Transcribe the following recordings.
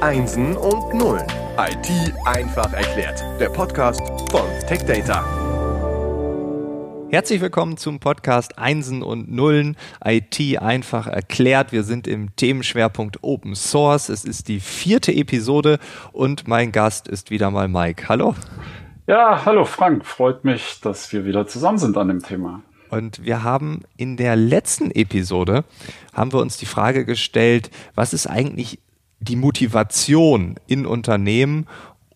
Einsen und Nullen. IT einfach erklärt. Der Podcast von TechData. Herzlich willkommen zum Podcast Einsen und Nullen. IT einfach erklärt. Wir sind im Themenschwerpunkt Open Source. Es ist die vierte Episode und mein Gast ist wieder mal Mike. Hallo. Ja, hallo Frank. Freut mich, dass wir wieder zusammen sind an dem Thema. Und wir haben in der letzten Episode haben wir uns die Frage gestellt, was ist eigentlich die Motivation in Unternehmen,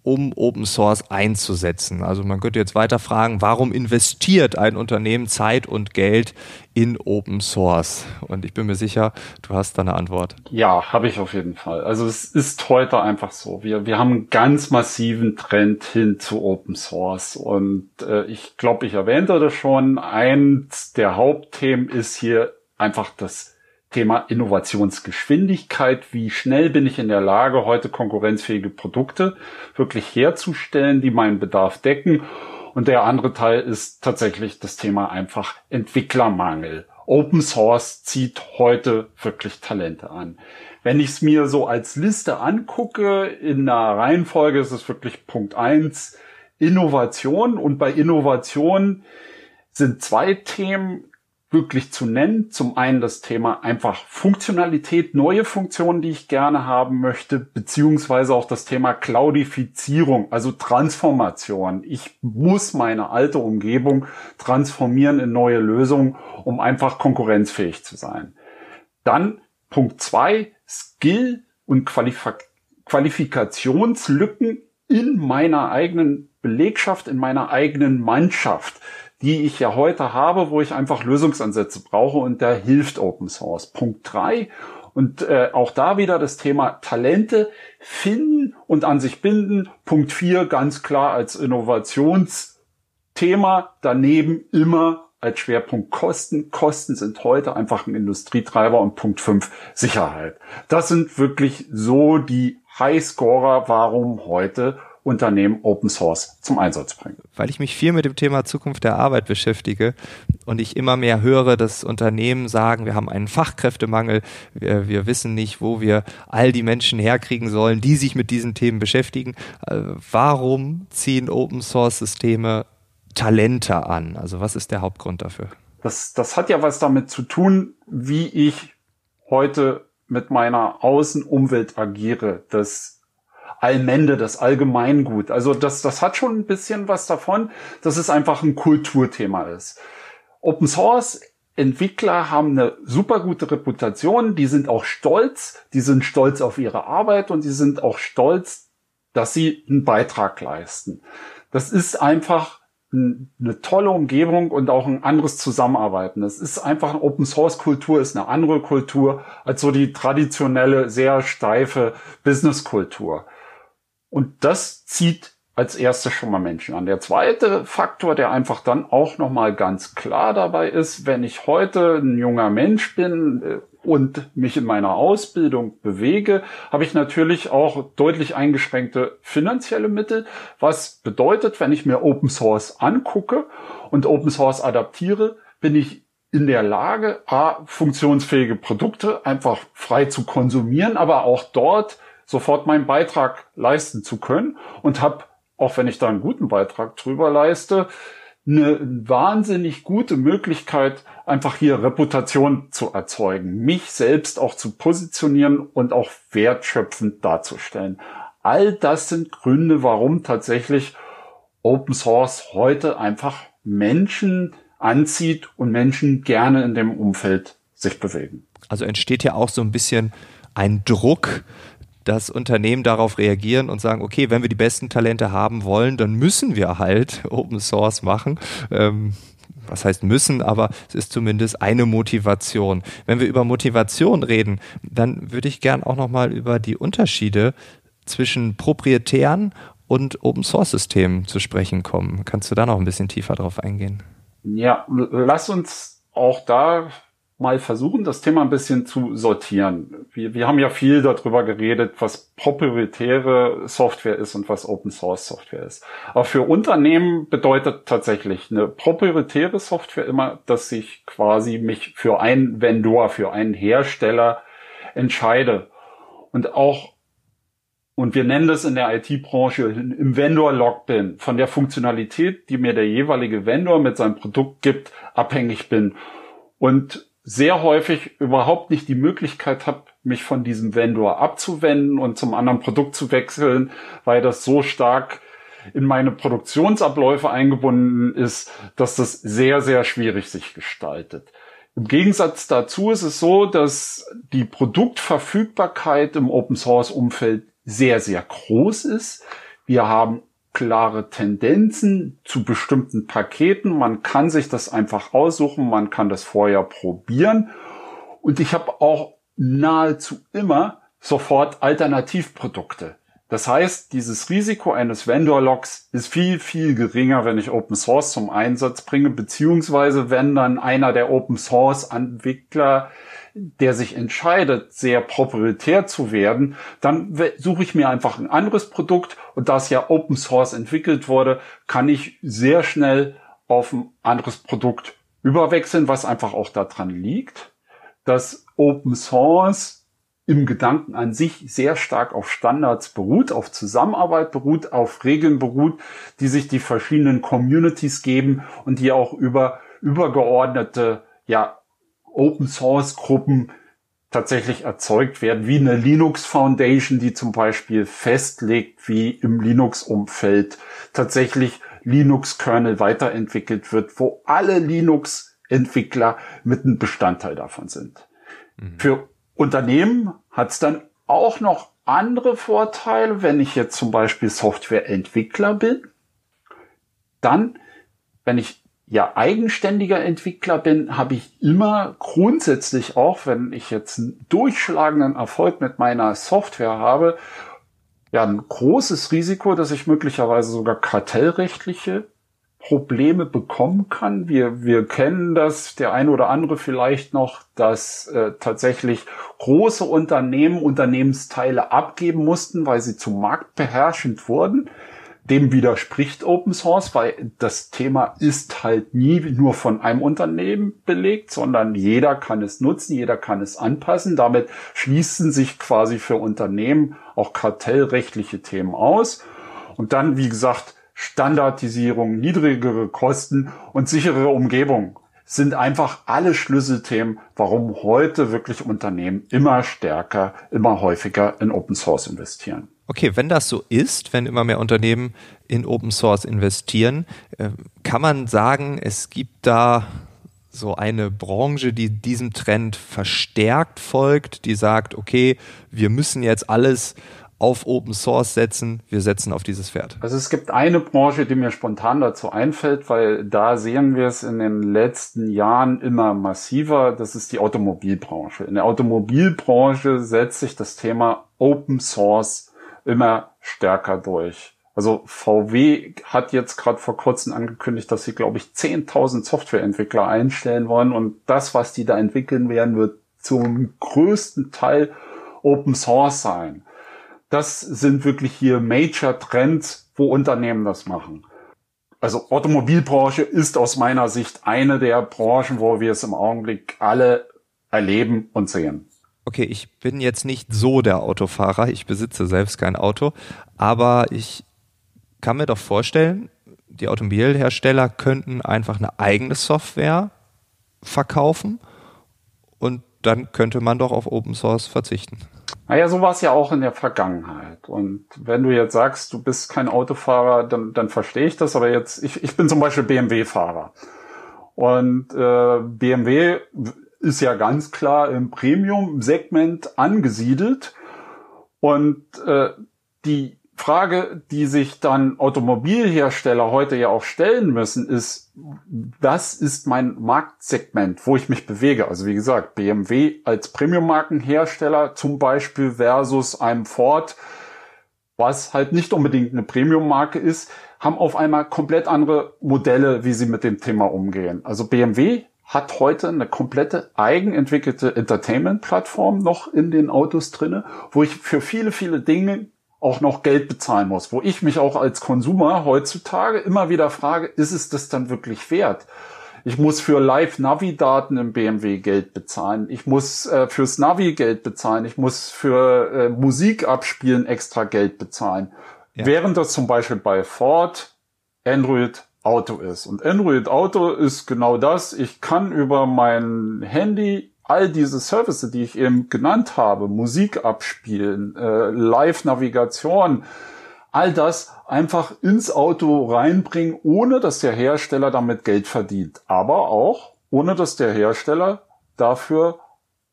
um Open Source einzusetzen. Also man könnte jetzt weiter fragen, warum investiert ein Unternehmen Zeit und Geld in Open Source? Und ich bin mir sicher, du hast da eine Antwort. Ja, habe ich auf jeden Fall. Also es ist heute einfach so. Wir, wir haben einen ganz massiven Trend hin zu Open Source. Und äh, ich glaube, ich erwähnte das schon. Eins der Hauptthemen ist hier einfach das Thema Innovationsgeschwindigkeit. Wie schnell bin ich in der Lage, heute konkurrenzfähige Produkte wirklich herzustellen, die meinen Bedarf decken? Und der andere Teil ist tatsächlich das Thema einfach Entwicklermangel. Open Source zieht heute wirklich Talente an. Wenn ich es mir so als Liste angucke, in einer Reihenfolge ist es wirklich Punkt eins Innovation. Und bei Innovation sind zwei Themen wirklich zu nennen. Zum einen das Thema einfach Funktionalität, neue Funktionen, die ich gerne haben möchte, beziehungsweise auch das Thema Cloudifizierung, also Transformation. Ich muss meine alte Umgebung transformieren in neue Lösungen, um einfach konkurrenzfähig zu sein. Dann Punkt zwei, Skill und Qualif Qualifikationslücken in meiner eigenen Belegschaft, in meiner eigenen Mannschaft die ich ja heute habe, wo ich einfach Lösungsansätze brauche und da hilft Open Source. Punkt drei und äh, auch da wieder das Thema Talente finden und an sich binden. Punkt vier ganz klar als Innovationsthema. Daneben immer als Schwerpunkt Kosten. Kosten sind heute einfach ein Industrietreiber und Punkt fünf Sicherheit. Das sind wirklich so die Highscorer, warum heute Unternehmen Open Source zum Einsatz bringen. Weil ich mich viel mit dem Thema Zukunft der Arbeit beschäftige und ich immer mehr höre, dass Unternehmen sagen, wir haben einen Fachkräftemangel, wir, wir wissen nicht, wo wir all die Menschen herkriegen sollen, die sich mit diesen Themen beschäftigen. Äh, warum ziehen Open Source Systeme Talente an? Also was ist der Hauptgrund dafür? Das, das hat ja was damit zu tun, wie ich heute mit meiner Außenumwelt agiere. Das Allmende, das Allgemeingut. Also das, das hat schon ein bisschen was davon, dass es einfach ein Kulturthema ist. Open Source Entwickler haben eine super gute Reputation, die sind auch stolz, die sind stolz auf ihre Arbeit und die sind auch stolz, dass sie einen Beitrag leisten. Das ist einfach eine tolle Umgebung und auch ein anderes Zusammenarbeiten. Das ist einfach eine Open Source Kultur, ist eine andere Kultur als so die traditionelle, sehr steife Business Kultur. Und das zieht als erstes schon mal Menschen an. Der zweite Faktor, der einfach dann auch nochmal ganz klar dabei ist, wenn ich heute ein junger Mensch bin äh, und mich in meiner Ausbildung bewege, habe ich natürlich auch deutlich eingeschränkte finanzielle Mittel, was bedeutet, wenn ich mir Open Source angucke und Open Source adaptiere, bin ich in der Lage, A, funktionsfähige Produkte einfach frei zu konsumieren, aber auch dort sofort meinen Beitrag leisten zu können und habe, auch wenn ich da einen guten Beitrag drüber leiste, eine wahnsinnig gute Möglichkeit, einfach hier Reputation zu erzeugen, mich selbst auch zu positionieren und auch wertschöpfend darzustellen. All das sind Gründe, warum tatsächlich Open Source heute einfach Menschen anzieht und Menschen gerne in dem Umfeld sich bewegen. Also entsteht ja auch so ein bisschen ein Druck, dass Unternehmen darauf reagieren und sagen, okay, wenn wir die besten Talente haben wollen, dann müssen wir halt Open Source machen. Ähm, was heißt müssen, aber es ist zumindest eine Motivation. Wenn wir über Motivation reden, dann würde ich gern auch nochmal über die Unterschiede zwischen proprietären und Open Source Systemen zu sprechen kommen. Kannst du da noch ein bisschen tiefer drauf eingehen? Ja, lass uns auch da mal versuchen, das Thema ein bisschen zu sortieren. Wir, wir haben ja viel darüber geredet, was proprietäre Software ist und was Open Source Software ist. Aber für Unternehmen bedeutet tatsächlich eine proprietäre Software immer, dass ich quasi mich für einen Vendor, für einen Hersteller entscheide. Und auch und wir nennen das in der IT-Branche im Vendor-Log bin, von der Funktionalität, die mir der jeweilige Vendor mit seinem Produkt gibt, abhängig bin. Und sehr häufig überhaupt nicht die Möglichkeit habe, mich von diesem Vendor abzuwenden und zum anderen Produkt zu wechseln, weil das so stark in meine Produktionsabläufe eingebunden ist, dass das sehr, sehr schwierig sich gestaltet. Im Gegensatz dazu ist es so, dass die Produktverfügbarkeit im Open Source Umfeld sehr, sehr groß ist. Wir haben klare Tendenzen zu bestimmten Paketen. Man kann sich das einfach aussuchen, man kann das vorher probieren. Und ich habe auch nahezu immer sofort Alternativprodukte. Das heißt, dieses Risiko eines Vendor-Logs ist viel, viel geringer, wenn ich Open Source zum Einsatz bringe, beziehungsweise wenn dann einer der Open Source Entwickler der sich entscheidet, sehr proprietär zu werden, dann suche ich mir einfach ein anderes Produkt und da es ja Open Source entwickelt wurde, kann ich sehr schnell auf ein anderes Produkt überwechseln, was einfach auch daran liegt, dass Open Source im Gedanken an sich sehr stark auf Standards beruht, auf Zusammenarbeit beruht, auf Regeln beruht, die sich die verschiedenen Communities geben und die auch über übergeordnete ja, Open Source Gruppen tatsächlich erzeugt werden, wie eine Linux Foundation, die zum Beispiel festlegt, wie im Linux-Umfeld tatsächlich Linux-Kernel weiterentwickelt wird, wo alle Linux-Entwickler mit einem Bestandteil davon sind. Mhm. Für Unternehmen hat es dann auch noch andere Vorteile, wenn ich jetzt zum Beispiel Softwareentwickler bin. Dann, wenn ich ja eigenständiger Entwickler bin, habe ich immer grundsätzlich auch, wenn ich jetzt einen durchschlagenden Erfolg mit meiner Software habe, ja ein großes Risiko, dass ich möglicherweise sogar kartellrechtliche Probleme bekommen kann. Wir, wir kennen das, der eine oder andere vielleicht noch, dass äh, tatsächlich große Unternehmen Unternehmensteile abgeben mussten, weil sie zu marktbeherrschend wurden dem widerspricht Open Source, weil das Thema ist halt nie nur von einem Unternehmen belegt, sondern jeder kann es nutzen, jeder kann es anpassen. Damit schließen sich quasi für Unternehmen auch kartellrechtliche Themen aus. Und dann, wie gesagt, Standardisierung, niedrigere Kosten und sichere Umgebung sind einfach alle Schlüsselthemen, warum heute wirklich Unternehmen immer stärker, immer häufiger in Open Source investieren. Okay, wenn das so ist, wenn immer mehr Unternehmen in Open Source investieren, äh, kann man sagen, es gibt da so eine Branche, die diesem Trend verstärkt folgt, die sagt, okay, wir müssen jetzt alles auf Open Source setzen, wir setzen auf dieses Pferd? Also es gibt eine Branche, die mir spontan dazu einfällt, weil da sehen wir es in den letzten Jahren immer massiver, das ist die Automobilbranche. In der Automobilbranche setzt sich das Thema Open Source immer stärker durch. Also VW hat jetzt gerade vor kurzem angekündigt, dass sie, glaube ich, 10.000 Softwareentwickler einstellen wollen und das, was die da entwickeln werden, wird zum größten Teil Open Source sein. Das sind wirklich hier Major Trends, wo Unternehmen das machen. Also Automobilbranche ist aus meiner Sicht eine der Branchen, wo wir es im Augenblick alle erleben und sehen okay, ich bin jetzt nicht so der Autofahrer, ich besitze selbst kein Auto, aber ich kann mir doch vorstellen, die Automobilhersteller könnten einfach eine eigene Software verkaufen und dann könnte man doch auf Open Source verzichten. Naja, so war es ja auch in der Vergangenheit. Und wenn du jetzt sagst, du bist kein Autofahrer, dann, dann verstehe ich das. Aber jetzt, ich, ich bin zum Beispiel BMW-Fahrer. Und äh, BMW ist ja ganz klar im Premium-Segment angesiedelt. Und äh, die Frage, die sich dann Automobilhersteller heute ja auch stellen müssen, ist, was ist mein Marktsegment, wo ich mich bewege? Also wie gesagt, BMW als Premium-Markenhersteller zum Beispiel versus einem Ford, was halt nicht unbedingt eine Premium-Marke ist, haben auf einmal komplett andere Modelle, wie sie mit dem Thema umgehen. Also BMW hat heute eine komplette eigenentwickelte Entertainment-Plattform noch in den Autos drinne, wo ich für viele, viele Dinge auch noch Geld bezahlen muss, wo ich mich auch als Konsumer heutzutage immer wieder frage, ist es das dann wirklich wert? Ich muss für Live-Navi-Daten im BMW Geld bezahlen. Ich muss äh, fürs Navi Geld bezahlen. Ich muss für äh, Musik abspielen extra Geld bezahlen. Ja. Während das zum Beispiel bei Ford Android Auto ist. Und Android Auto ist genau das. Ich kann über mein Handy all diese Services, die ich eben genannt habe, Musik abspielen, äh, Live-Navigation, all das einfach ins Auto reinbringen, ohne dass der Hersteller damit Geld verdient. Aber auch ohne dass der Hersteller dafür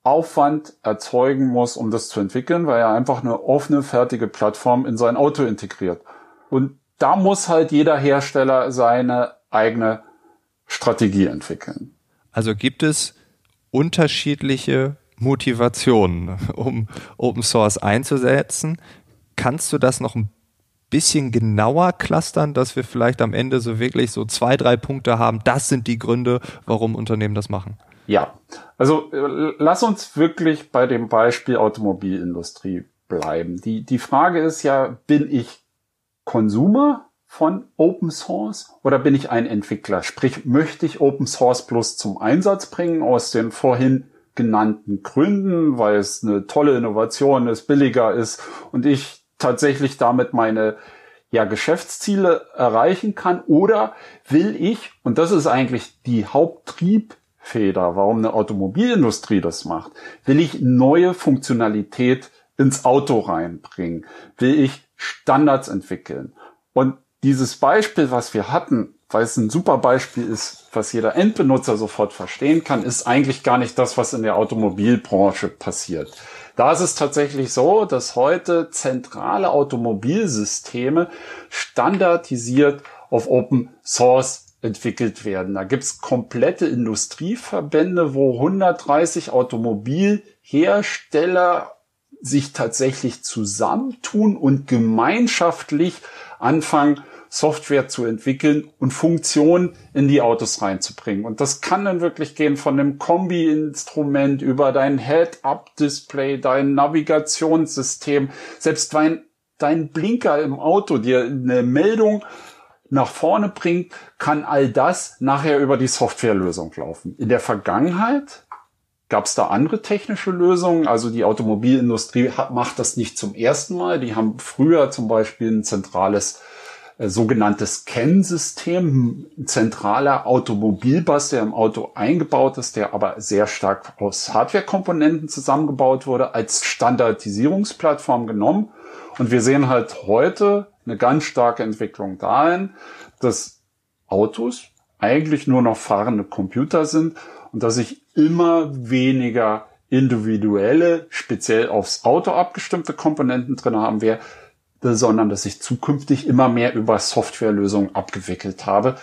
Aufwand erzeugen muss, um das zu entwickeln, weil er einfach eine offene, fertige Plattform in sein Auto integriert. Und da muss halt jeder Hersteller seine eigene Strategie entwickeln. Also gibt es unterschiedliche Motivationen, um Open Source einzusetzen. Kannst du das noch ein bisschen genauer clustern, dass wir vielleicht am Ende so wirklich so zwei, drei Punkte haben. Das sind die Gründe, warum Unternehmen das machen. Ja, also äh, lass uns wirklich bei dem Beispiel Automobilindustrie bleiben. Die, die Frage ist ja, bin ich Konsumer von Open Source oder bin ich ein Entwickler? Sprich, möchte ich Open Source Plus zum Einsatz bringen aus den vorhin genannten Gründen, weil es eine tolle Innovation ist, billiger ist und ich tatsächlich damit meine ja, Geschäftsziele erreichen kann oder will ich, und das ist eigentlich die Haupttriebfeder, warum eine Automobilindustrie das macht, will ich neue Funktionalität ins Auto reinbringen, will ich Standards entwickeln. Und dieses Beispiel, was wir hatten, weil es ein super Beispiel ist, was jeder Endbenutzer sofort verstehen kann, ist eigentlich gar nicht das, was in der Automobilbranche passiert. Da ist es tatsächlich so, dass heute zentrale Automobilsysteme standardisiert auf Open Source entwickelt werden. Da gibt's komplette Industrieverbände, wo 130 Automobilhersteller sich tatsächlich zusammentun und gemeinschaftlich anfangen, Software zu entwickeln und Funktionen in die Autos reinzubringen. Und das kann dann wirklich gehen von einem Kombi-Instrument über dein Head-Up-Display, dein Navigationssystem, selbst dein, dein Blinker im Auto dir eine Meldung nach vorne bringt, kann all das nachher über die Softwarelösung laufen. In der Vergangenheit Gab es da andere technische Lösungen? Also die Automobilindustrie hat, macht das nicht zum ersten Mal. Die haben früher zum Beispiel ein zentrales äh, sogenanntes CAN-System, zentraler Automobilbus, der im Auto eingebaut ist, der aber sehr stark aus Hardware-Komponenten zusammengebaut wurde, als Standardisierungsplattform genommen. Und wir sehen halt heute eine ganz starke Entwicklung dahin, dass Autos eigentlich nur noch fahrende Computer sind und dass ich immer weniger individuelle, speziell aufs Auto abgestimmte Komponenten drin haben werde, sondern dass ich zukünftig immer mehr über Softwarelösungen abgewickelt habe.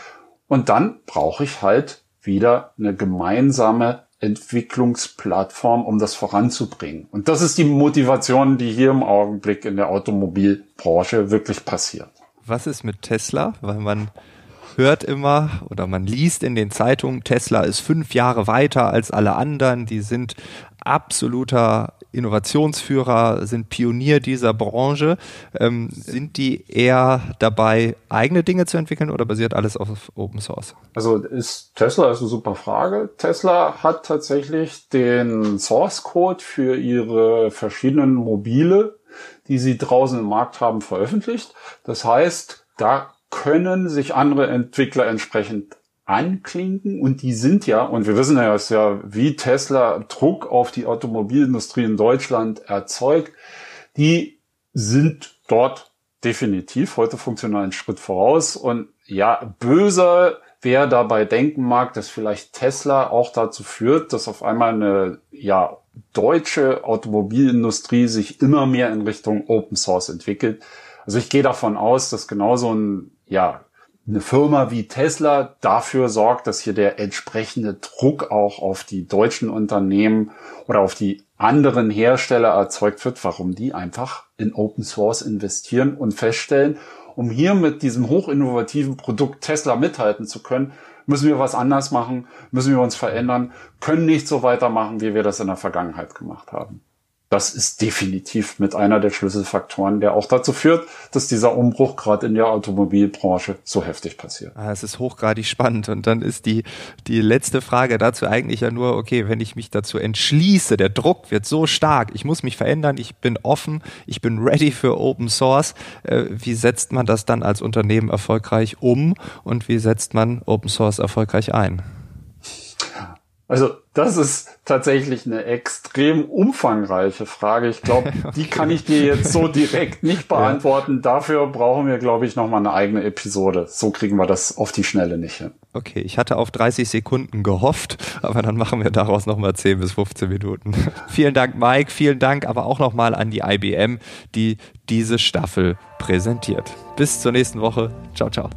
Und dann brauche ich halt wieder eine gemeinsame Entwicklungsplattform, um das voranzubringen. Und das ist die Motivation, die hier im Augenblick in der Automobilbranche wirklich passiert. Was ist mit Tesla? Weil man hört immer oder man liest in den Zeitungen, Tesla ist fünf Jahre weiter als alle anderen, die sind absoluter Innovationsführer, sind Pionier dieser Branche. Ähm, sind die eher dabei, eigene Dinge zu entwickeln oder basiert alles auf Open Source? Also ist Tesla ist eine super Frage. Tesla hat tatsächlich den Source Code für ihre verschiedenen Mobile, die sie draußen im Markt haben, veröffentlicht. Das heißt, da können sich andere Entwickler entsprechend anklinken und die sind ja, und wir wissen ja, dass ja wie Tesla Druck auf die Automobilindustrie in Deutschland erzeugt, die sind dort definitiv heute funktional einen Schritt voraus und ja, böser wer dabei denken mag, dass vielleicht Tesla auch dazu führt, dass auf einmal eine ja deutsche Automobilindustrie sich immer mehr in Richtung Open Source entwickelt. Also ich gehe davon aus, dass genauso ein ja, eine Firma wie Tesla dafür sorgt, dass hier der entsprechende Druck auch auf die deutschen Unternehmen oder auf die anderen Hersteller erzeugt wird, warum die einfach in Open Source investieren und feststellen, um hier mit diesem hochinnovativen Produkt Tesla mithalten zu können, müssen wir was anders machen, müssen wir uns verändern, können nicht so weitermachen, wie wir das in der Vergangenheit gemacht haben. Das ist definitiv mit einer der Schlüsselfaktoren, der auch dazu führt, dass dieser Umbruch gerade in der Automobilbranche so heftig passiert. Ah, es ist hochgradig spannend. Und dann ist die, die letzte Frage dazu eigentlich ja nur, okay, wenn ich mich dazu entschließe, der Druck wird so stark, ich muss mich verändern, ich bin offen, ich bin ready für Open Source. Äh, wie setzt man das dann als Unternehmen erfolgreich um und wie setzt man Open Source erfolgreich ein? Also das ist tatsächlich eine extrem umfangreiche Frage. Ich glaube, okay. die kann ich dir jetzt so direkt nicht beantworten. Ja. Dafür brauchen wir, glaube ich, nochmal eine eigene Episode. So kriegen wir das auf die Schnelle nicht hin. Okay, ich hatte auf 30 Sekunden gehofft, aber dann machen wir daraus nochmal 10 bis 15 Minuten. vielen Dank, Mike. Vielen Dank aber auch nochmal an die IBM, die diese Staffel präsentiert. Bis zur nächsten Woche. Ciao, ciao.